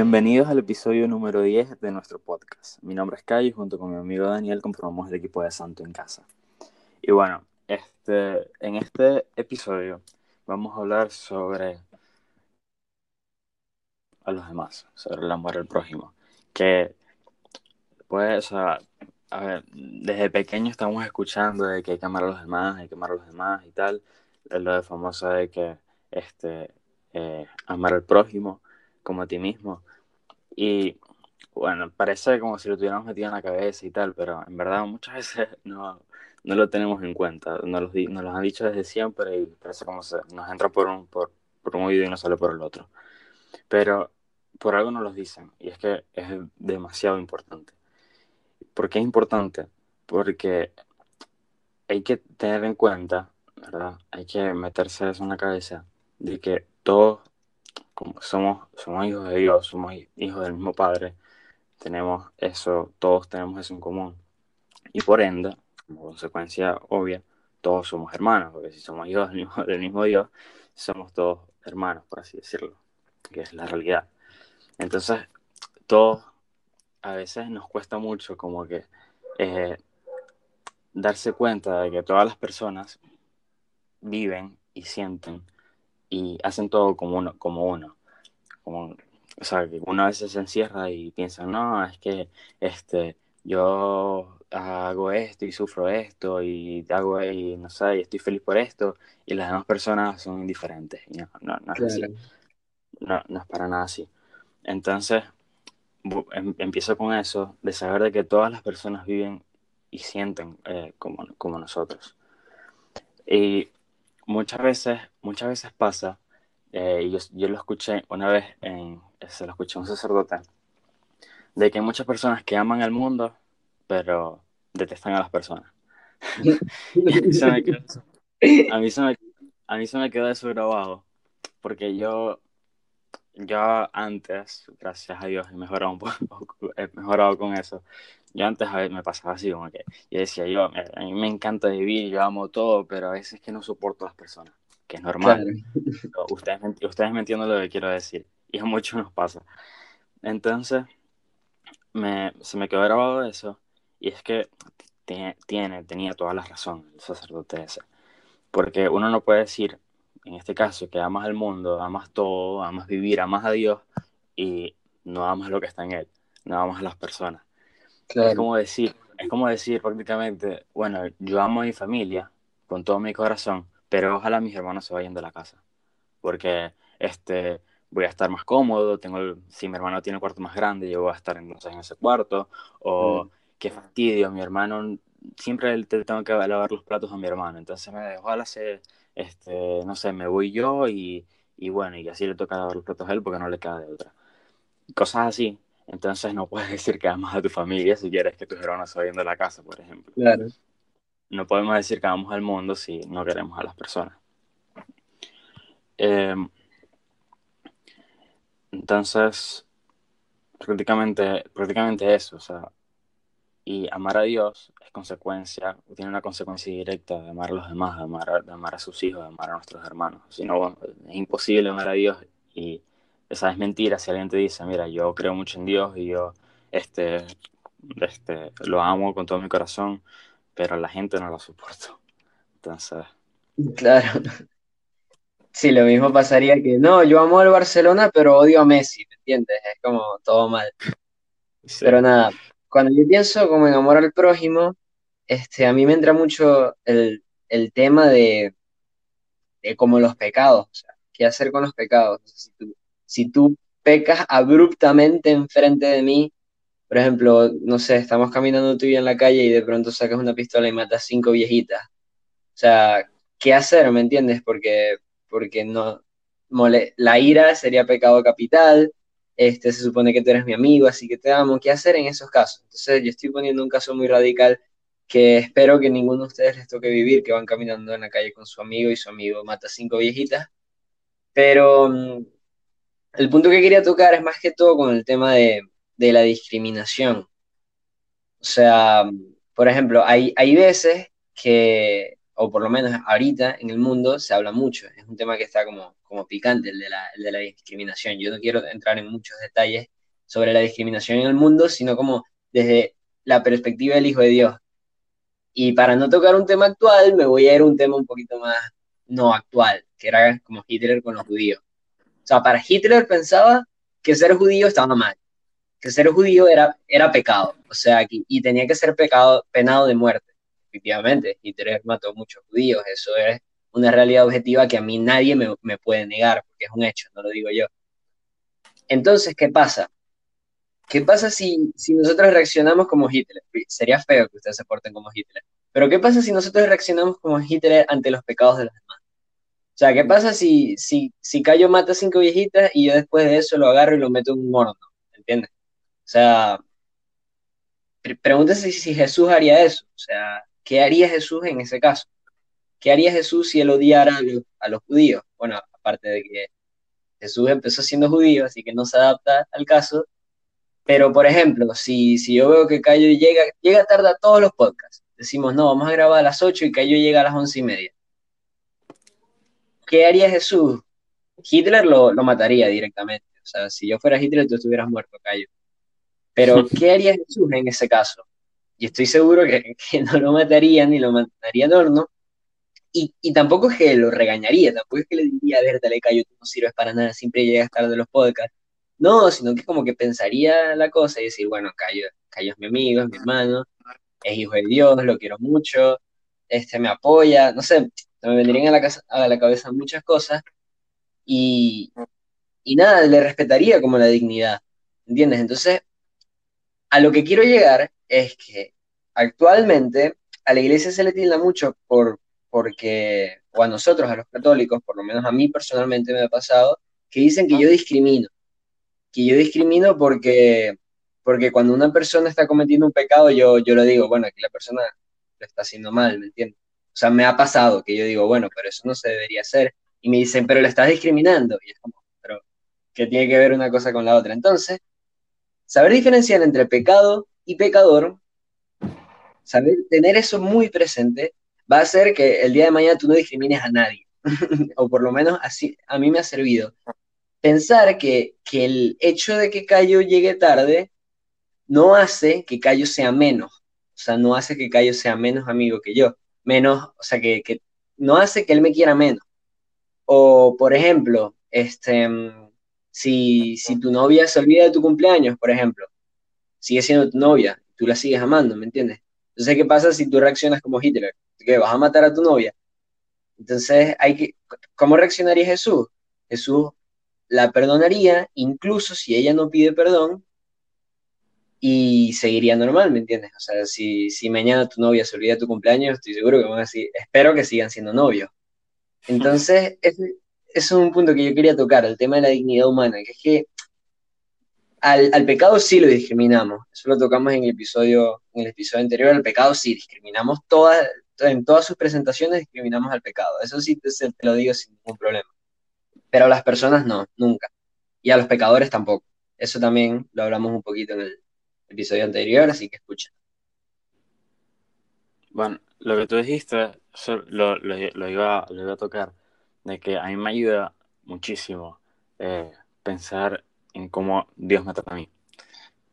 Bienvenidos al episodio número 10 de nuestro podcast. Mi nombre es Cayo y junto con mi amigo Daniel conformamos el equipo de Santo en Casa. Y bueno, este, en este episodio vamos a hablar sobre a los demás, sobre el amor al prójimo. Que, pues, a ver, desde pequeño estamos escuchando de que hay que amar a los demás, hay que amar a los demás y tal. Lo de famoso de que este, eh, amar al prójimo como a ti mismo. Y bueno, parece como si lo tuviéramos metido en la cabeza y tal, pero en verdad muchas veces no, no lo tenemos en cuenta. Nos lo, nos lo han dicho desde siempre y parece como se nos entra por un, por, por un oído y no sale por el otro. Pero por algo nos lo dicen y es que es demasiado importante. ¿Por qué es importante? Porque hay que tener en cuenta, ¿verdad? Hay que meterse eso en la cabeza de que todos somos, somos hijos de Dios, somos hijos del mismo Padre, tenemos eso, todos tenemos eso en común. Y por ende, como consecuencia obvia, todos somos hermanos, porque si somos hijos del mismo, del mismo Dios, somos todos hermanos, por así decirlo, que es la realidad. Entonces, todos a veces nos cuesta mucho como que eh, darse cuenta de que todas las personas viven y sienten y hacen todo como uno, como uno. Como, o sea, que uno a veces se encierra y piensa, no, es que este, yo hago esto y sufro esto y hago y no sé, y estoy feliz por esto y las demás personas son indiferentes. no, no, no es así. No, no es para nada así. Entonces, em, empiezo con eso, de saber de que todas las personas viven y sienten eh, como, como nosotros. Y muchas veces, muchas veces pasa, eh, y yo, yo, lo escuché una vez, en, se lo escuché a un sacerdote, de que hay muchas personas que aman al mundo, pero detestan a las personas. a, mí se me quedó, a, mí se me, a mí se me quedó eso grabado, porque yo, yo antes, gracias a Dios, he mejorado un poco, he mejorado con eso. Yo antes a veces me pasaba así, como que yo decía, yo, a mí me encanta vivir, yo amo todo, pero a veces que no soporto a las personas, que es normal. Ustedes, ustedes me entienden lo que quiero decir, y a muchos nos pasa. Entonces, me, se me quedó grabado eso, y es que tiene, tenía toda la razón el sacerdote ese. Porque uno no puede decir, en este caso, que amas al mundo, amas todo, amas vivir, amas a Dios, y no amas lo que está en él, no amas a las personas. Es como decir, es como decir prácticamente, bueno, yo amo a mi familia con todo mi corazón, pero ojalá mis hermanos se vayan de la casa, porque este voy a estar más cómodo, tengo si mi hermano tiene un cuarto más grande, yo voy a estar entonces en ese cuarto, o mm. qué fastidio, mi hermano siempre te tengo que lavar los platos a mi hermano, entonces me ojalá se este, no sé, me voy yo y, y bueno, y así le toca lavar los platos a él porque no le queda de otra. Cosas así entonces no puedes decir que amas a tu familia si quieres que tus hermanos se vayan de la casa, por ejemplo. Claro. No podemos decir que amamos al mundo si no queremos a las personas. Em, entonces, prácticamente, prácticamente eso, o sea, y amar a Dios es consecuencia, tiene una consecuencia directa de amar a los demás, de amar, de amar a sus hijos, de amar a nuestros hermanos. Si no, es imposible amar a Dios y esa es mentira si alguien te dice, mira, yo creo mucho en Dios y yo este, este, lo amo con todo mi corazón, pero la gente no lo soporto. Entonces... Claro. Sí, lo mismo pasaría que, no, yo amo al Barcelona, pero odio a Messi, ¿me entiendes? Es como todo mal. Pero nada, cuando yo pienso como en amor al prójimo, este, a mí me entra mucho el, el tema de, como los pecados, o sea, qué hacer con los pecados. Si tú pecas abruptamente enfrente de mí, por ejemplo, no sé, estamos caminando tú y yo en la calle y de pronto sacas una pistola y matas cinco viejitas. O sea, ¿qué hacer? ¿Me entiendes? Porque, porque no, la ira sería pecado capital, este, se supone que tú eres mi amigo, así que te amo. ¿Qué hacer en esos casos? Entonces, yo estoy poniendo un caso muy radical que espero que ninguno de ustedes les toque vivir, que van caminando en la calle con su amigo y su amigo mata cinco viejitas. Pero mm, el punto que quería tocar es más que todo con el tema de, la discriminación. O sea, por ejemplo, hay, hay veces que, o por lo menos ahorita en el mundo se habla mucho. Es un tema que está como, como picante, el de, la, el de la discriminación. Yo no quiero entrar en muchos detalles sobre la discriminación en el mundo, sino como desde la perspectiva del Hijo de Dios. Y para no tocar un tema actual, me voy a ir a un tema un poquito más no actual, que era como Hitler con los judíos. O sea, para Hitler pensaba que ser judío estaba mal, que ser judío era, era pecado, o sea, y tenía que ser pecado, penado de muerte. Efectivamente, Hitler mató muchos judíos, eso es una realidad objetiva que a mí nadie me, me puede negar, porque es un hecho, no lo digo yo. Entonces, ¿qué pasa? ¿Qué pasa si, si nosotros reaccionamos como Hitler? Sería feo que ustedes se porten como Hitler. Pero ¿qué pasa si nosotros reaccionamos como Hitler ante los pecados de los demás? O sea, ¿qué pasa si, si, si Cayo mata a cinco viejitas y yo después de eso lo agarro y lo meto en un horno? ¿Entiendes? O sea, pregúntese si Jesús haría eso. O sea, ¿qué haría Jesús en ese caso? ¿Qué haría Jesús si él odiara a los, a los judíos? Bueno, aparte de que Jesús empezó siendo judío, así que no se adapta al caso, pero, por ejemplo, si, si yo veo que Cayo llega, llega tarde a todos los podcasts, decimos, no, vamos a grabar a las 8 y Cayo llega a las once y media. ¿Qué haría Jesús? Hitler lo, lo mataría directamente. O sea, si yo fuera Hitler, tú estuvieras muerto, Cayo. Pero, ¿qué haría Jesús en ese caso? Y estoy seguro que, que no lo mataría ni lo mataría en horno. Y, y, tampoco es que lo regañaría, tampoco es que le diría, a ver, dale, Cayo, tú no sirves para nada, siempre llegas tarde a los podcasts. No, sino que como que pensaría la cosa y decir, bueno, Cayo, Cayo es mi amigo, es mi hermano, es hijo de Dios, lo quiero mucho, este me apoya, no sé, me vendrían a la, casa, a la cabeza muchas cosas y, y nada, le respetaría como la dignidad, ¿entiendes? Entonces, a lo que quiero llegar es que actualmente a la iglesia se le tilda mucho por, porque, o a nosotros, a los católicos, por lo menos a mí personalmente me ha pasado, que dicen que yo discrimino que yo discrimino porque, porque cuando una persona está cometiendo un pecado, yo, yo lo digo, bueno, aquí la persona lo está haciendo mal, ¿me entiendes? O sea, me ha pasado que yo digo, bueno, pero eso no se debería hacer. Y me dicen, pero le estás discriminando. Y es como, pero, ¿qué tiene que ver una cosa con la otra? Entonces, saber diferenciar entre pecado y pecador, saber tener eso muy presente, va a hacer que el día de mañana tú no discrimines a nadie. o por lo menos así a mí me ha servido pensar que, el hecho de que Cayo llegue tarde no hace que Cayo sea menos, o sea, no hace que Cayo sea menos amigo que yo, menos, o sea, que, no hace que él me quiera menos. O, por ejemplo, este, si, si tu novia se olvida de tu cumpleaños, por ejemplo, sigue siendo tu novia, tú la sigues amando, ¿me entiendes? Entonces, ¿qué pasa si tú reaccionas como Hitler? ¿Que vas a matar a tu novia? Entonces, hay que, ¿cómo reaccionaría Jesús? Jesús la perdonaría, incluso si ella no pide perdón, y seguiría normal, ¿me entiendes? O sea, si, si mañana tu novia se olvida de tu cumpleaños, estoy seguro que van a decir, espero que sigan siendo novios. Entonces, ese, es un punto que yo quería tocar, el tema de la dignidad humana, que es que al, pecado sí lo discriminamos, eso lo tocamos en el episodio, en el episodio anterior, al pecado sí discriminamos todas, en todas sus presentaciones discriminamos al pecado, eso sí te, lo digo sin ningún problema pero a las personas no, nunca. Y a los pecadores tampoco. Eso también lo hablamos un poquito en el episodio anterior, así que escucha. Bueno, lo que tú dijiste, lo, lo, iba, a tocar, de que a mí me ayuda muchísimo eh, pensar en cómo Dios me trata a mí.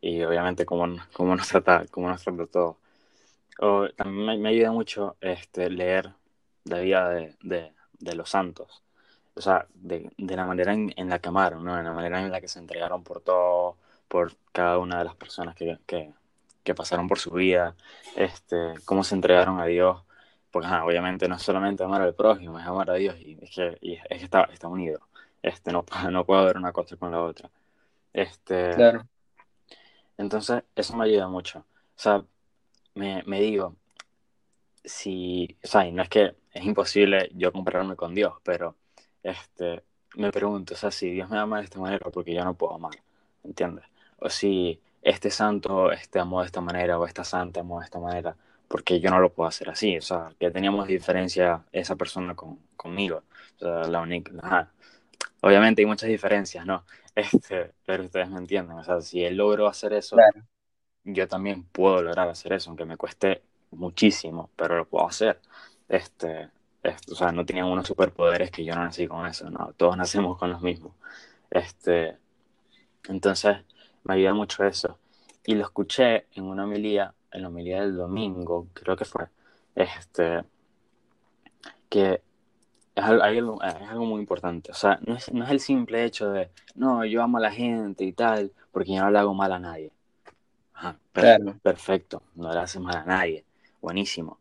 Y obviamente cómo, cómo, nos, trata, cómo nos trata todo. O, también me, ayuda mucho este, leer la vida de, de, de los santos o sea, de, de la manera en, la que amaron, ¿no? De la manera en la que se entregaron por todo, por cada una de las personas que, que, que pasaron por su vida, este, cómo se entregaron a Dios. Porque obviamente no es solamente amar al prójimo, es amar a Dios y es que, y es que está, está unido. Este, no, no puedo ver una cosa con la otra. Este, claro. Entonces, eso me ayuda mucho. O sea, me, me digo, si, o sea, no es que es imposible yo compararme con Dios, pero este, me pregunto, o sea, si Dios me ama de esta manera, porque yo no puedo amar, ¿entiendes? O si este santo este amó de esta manera o esta santa amó de esta manera, porque yo no lo puedo hacer así, o sea, que teníamos diferencia esa persona con, conmigo, o sea, la única, obviamente hay muchas diferencias, ¿no? Este, pero ustedes me entienden, o sea, si él logró hacer eso, yo también puedo lograr hacer eso, aunque me cueste muchísimo, pero lo puedo hacer. este, o sea, no tenían unos superpoderes que yo no nací con eso, no, todos nacemos con los mismos. Este, entonces, me ayuda mucho eso. Y lo escuché en una homilía, en la homilía del domingo, creo que fue, este, que es algo, es algo muy importante. O sea, no es, no es, el simple hecho de, no, yo amo a la gente y tal, porque yo no le hago mal a nadie. Perfecto, no le haces mal a nadie. Buenísimo.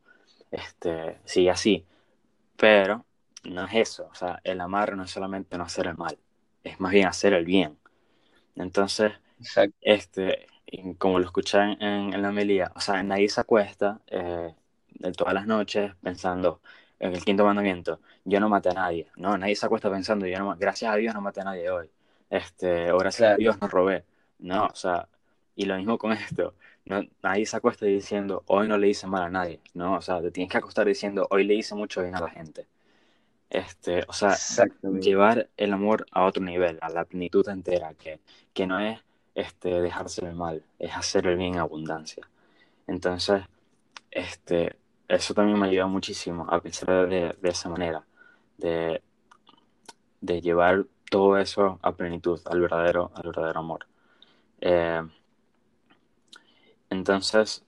Este, sí, así. Pero no es eso. O sea, el amar no es solamente no hacer el mal, es más bien hacer el bien. Entonces, este, como lo escuché en, la melía, o sea, nadie se acuesta eh, todas las noches pensando en el quinto mandamiento, yo no maté a nadie. No, nadie se acuesta pensando, yo no, gracias a Dios no maté a nadie hoy. Este, o gracias a Dios no robé. No, o sea, y lo mismo con esto. No, nadie se acuesta diciendo, hoy no le hice mal a nadie. No, o sea, te tienes que acostar diciendo, hoy le hice mucho bien a la gente. Este, o sea, llevar el amor a otro nivel, a la plenitud entera, que, que no es este, dejarse el mal, es hacer el bien en abundancia. Entonces, este, eso también me ayuda muchísimo a pensar de, de esa manera, de, de, llevar todo eso a plenitud, al verdadero, al verdadero amor. Eh, entonces,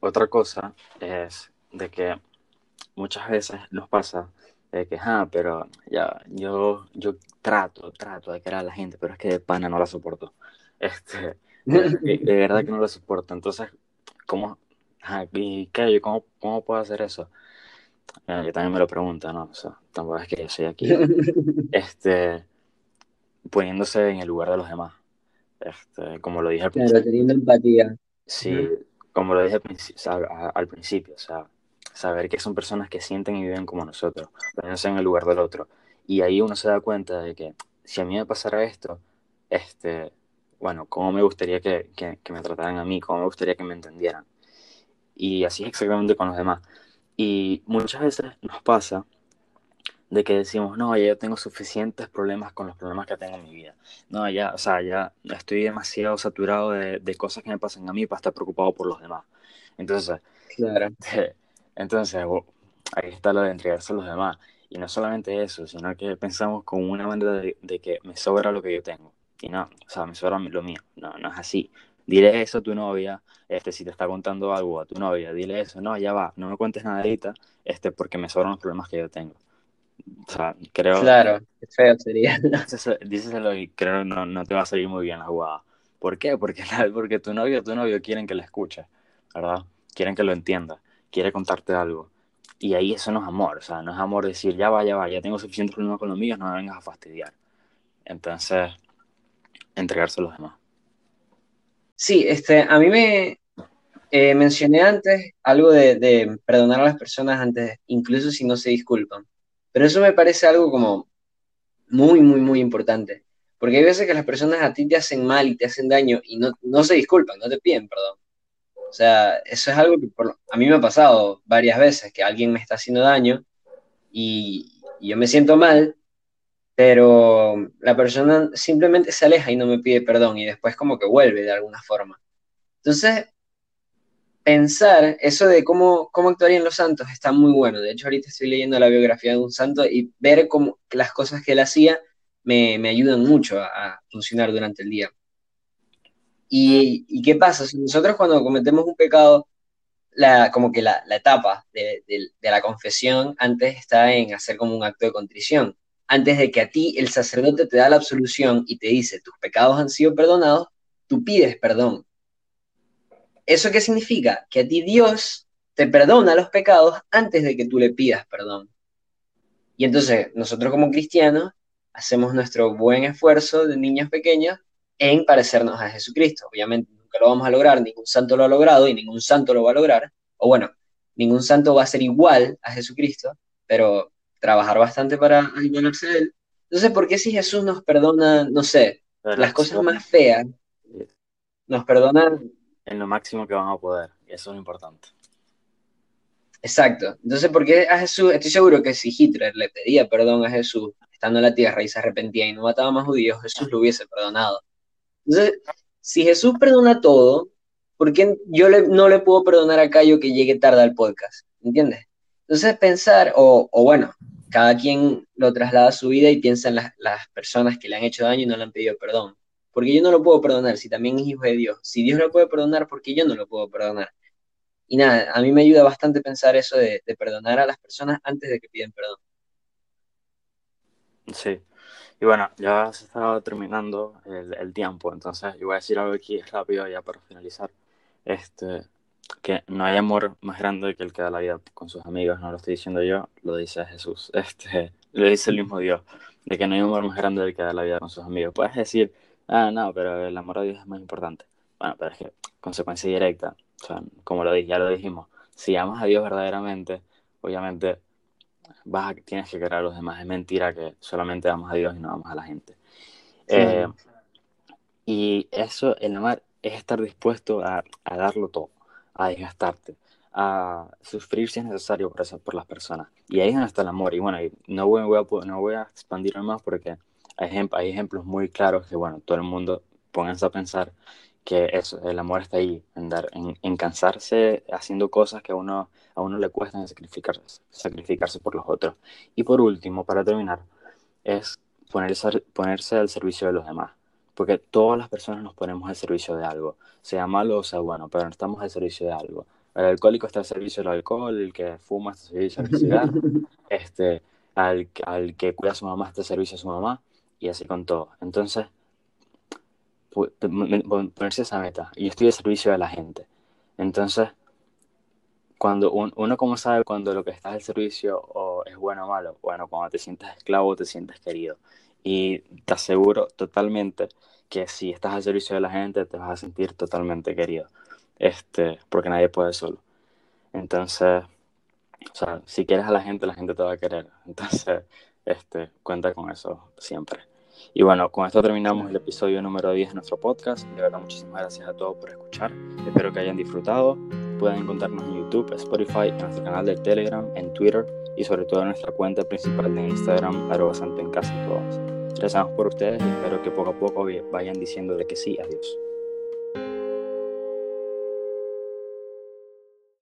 otra cosa es de que muchas veces nos pasa de que, ah, pero ya, yo, yo trato, trato de querer a la gente, pero es que de pana no la soporto. Este, de, verdad que no la soporto. Entonces, ¿cómo, y qué, cómo, cómo puedo hacer eso? Eh, yo también me lo pregunto, ¿no? O sea, tampoco es que yo soy aquí, este, poniéndose en el lugar de los demás. Este, como lo dije al principio. teniendo empatía. Sí, como lo dije al principio, o sea, saber que son personas que sienten y viven como nosotros, poniéndose en el lugar del otro. Y ahí uno se da cuenta de que si a mí me pasara esto, este, bueno, cómo me gustaría que, que, que me trataran a mí, cómo me gustaría que me entendieran. Y así es exactamente con los demás. Y muchas veces nos pasa de que decimos, no, ya yo tengo suficientes problemas con los problemas que tengo en mi vida. No, ya, o sea, ya estoy demasiado saturado de, de cosas que me pasan a mí para estar preocupado por los demás. Entonces, claro. entonces ahí está lo de entregarse a los demás. Y no solamente eso, sino que pensamos con una manera de, de, que me sobra lo que yo tengo. Y no, o sea, me sobra lo mío. No, no es así. Dile eso a tu novia, este, si te está contando algo a tu novia, dile eso. No, ya va, no me cuentes nada ahorita, este, porque me sobran los problemas que yo tengo. O sea, creo. Claro, qué feo sería. Díselo y creo no, no te va a salir muy bien la jugada. ¿Por qué? Porque, porque tu novio tu novio quieren que le escuche, ¿verdad? Quieren que lo entienda, quiere contarte algo. Y ahí eso no es amor, o sea, no es amor decir, ya va, ya va, ya tengo suficientes problemas con los míos, no me vengas a fastidiar. Entonces, entregarse a los demás. Sí, este, a mí me eh, mencioné antes algo de, de perdonar a las personas antes, incluso si no se disculpan. Pero eso me parece algo como muy, muy, muy importante. Porque hay veces que las personas a ti te hacen mal y te hacen daño y no, no se disculpan, no te piden perdón. O sea, eso es algo que a mí me ha pasado varias veces, que alguien me está haciendo daño y, y yo me siento mal, pero la persona simplemente se aleja y no me pide perdón y después como que vuelve de alguna forma. Entonces, pensar eso de cómo, cómo actuarían los santos está muy bueno. De hecho, ahorita estoy leyendo la biografía de un santo y ver cómo las cosas que él hacía me, me ayudan mucho a, funcionar durante el día. ¿Y, ¿Y, qué pasa? Si nosotros cuando cometemos un pecado, la, como que la, la etapa de, de, de, la confesión antes está en hacer como un acto de contrición. Antes de que a ti el sacerdote te da la absolución y te dice tus pecados han sido perdonados, tú pides perdón ¿Eso qué significa? Que a ti Dios te perdona los pecados antes de que tú le pidas perdón. Y entonces nosotros como cristianos hacemos nuestro buen esfuerzo de niños pequeños en parecernos a Jesucristo. Obviamente nunca lo vamos a lograr, ningún santo lo ha logrado y ningún santo lo va a lograr. O bueno, ningún santo va a ser igual a Jesucristo, pero trabajar bastante para ayudarse a él. Entonces, ¿por qué si Jesús nos perdona, no sé, las cosas más feas, nos perdona en lo máximo que van a poder. Y eso es importante. Exacto. Entonces, ¿por qué a Jesús? Estoy seguro que si Hitler le pedía perdón a Jesús estando en la tierra y se arrepentía y no mataba más judíos, Jesús lo hubiese perdonado. Entonces, si Jesús perdona todo, ¿por qué yo no le puedo perdonar a Cayo que llegue tarde al podcast? ¿Entiendes? Entonces pensar, o, o bueno, cada quien lo traslada a su vida y piensa en las, las personas que le han hecho daño y no le han pedido perdón. Porque yo no lo puedo perdonar si también es hijo de Dios. Si Dios lo puede perdonar, porque yo no lo puedo perdonar? Y nada, a mí me ayuda bastante pensar eso de, de perdonar a las personas antes de que piden perdón. Sí. Y bueno, ya se estaba terminando el, el, tiempo, entonces yo voy a decir algo aquí rápido ya para finalizar. Este, que no hay amor más grande que el que da la vida con sus amigos, no lo estoy diciendo yo, lo dice Jesús, este, lo dice el mismo Dios, de que no hay amor más grande del que da la vida con sus amigos. Puedes decir, ah, no, pero el amor a Dios es más importante. Bueno, pero es que consecuencia directa, o sea, como lo dije, ya lo dijimos, si amas a Dios verdaderamente, obviamente vas a, tienes que querer a los demás. Es mentira que solamente amas a Dios y no amas a la gente. Sí. Eh, y eso, el amar, es estar dispuesto a, a, darlo todo, a desgastarte, a sufrir si es necesario por, eso, por las personas. Y ahí es donde está el amor. Y bueno, no voy, a, no voy a expandirlo más porque hay, ejemplos muy claros que, bueno, todo el mundo pónganse a pensar que eso, el amor está ahí, en, dar, en, cansarse haciendo cosas que a uno, a uno le cuestan sacrificarse, sacrificarse por los otros. Y por último, para terminar, es ponerse, ponerse al servicio de los demás. Porque todas las personas nos ponemos al servicio de algo, sea malo o sea bueno, pero estamos al servicio de algo. El alcohólico está al servicio del alcohol, el que fuma está al servicio del cigarro, este, al, al que cuida a su mamá está al servicio de su mamá, y así con todo. Entonces, ponerse esa meta. Y estoy al servicio de la gente. Entonces, cuando un, uno como sabe cuando lo que estás al servicio o es bueno o malo, bueno, cuando te sientes esclavo te sientes querido. Y te aseguro totalmente que si estás al servicio de la gente te vas a sentir totalmente querido. Este, porque nadie puede solo. Entonces, o sea, si quieres a la gente, la gente te va a querer. Entonces, este, cuenta con eso siempre. Y bueno, con esto terminamos el episodio número 10 de nuestro podcast. De verdad, muchísimas gracias a todos por escuchar. Espero que hayan disfrutado. Pueden encontrarnos en YouTube, Spotify, en nuestro canal de Telegram, en Twitter y sobre todo en nuestra cuenta principal de Instagram, arroba santo en casa todos. Rezamos por ustedes y espero que poco a poco vayan diciendo de que sí, adiós.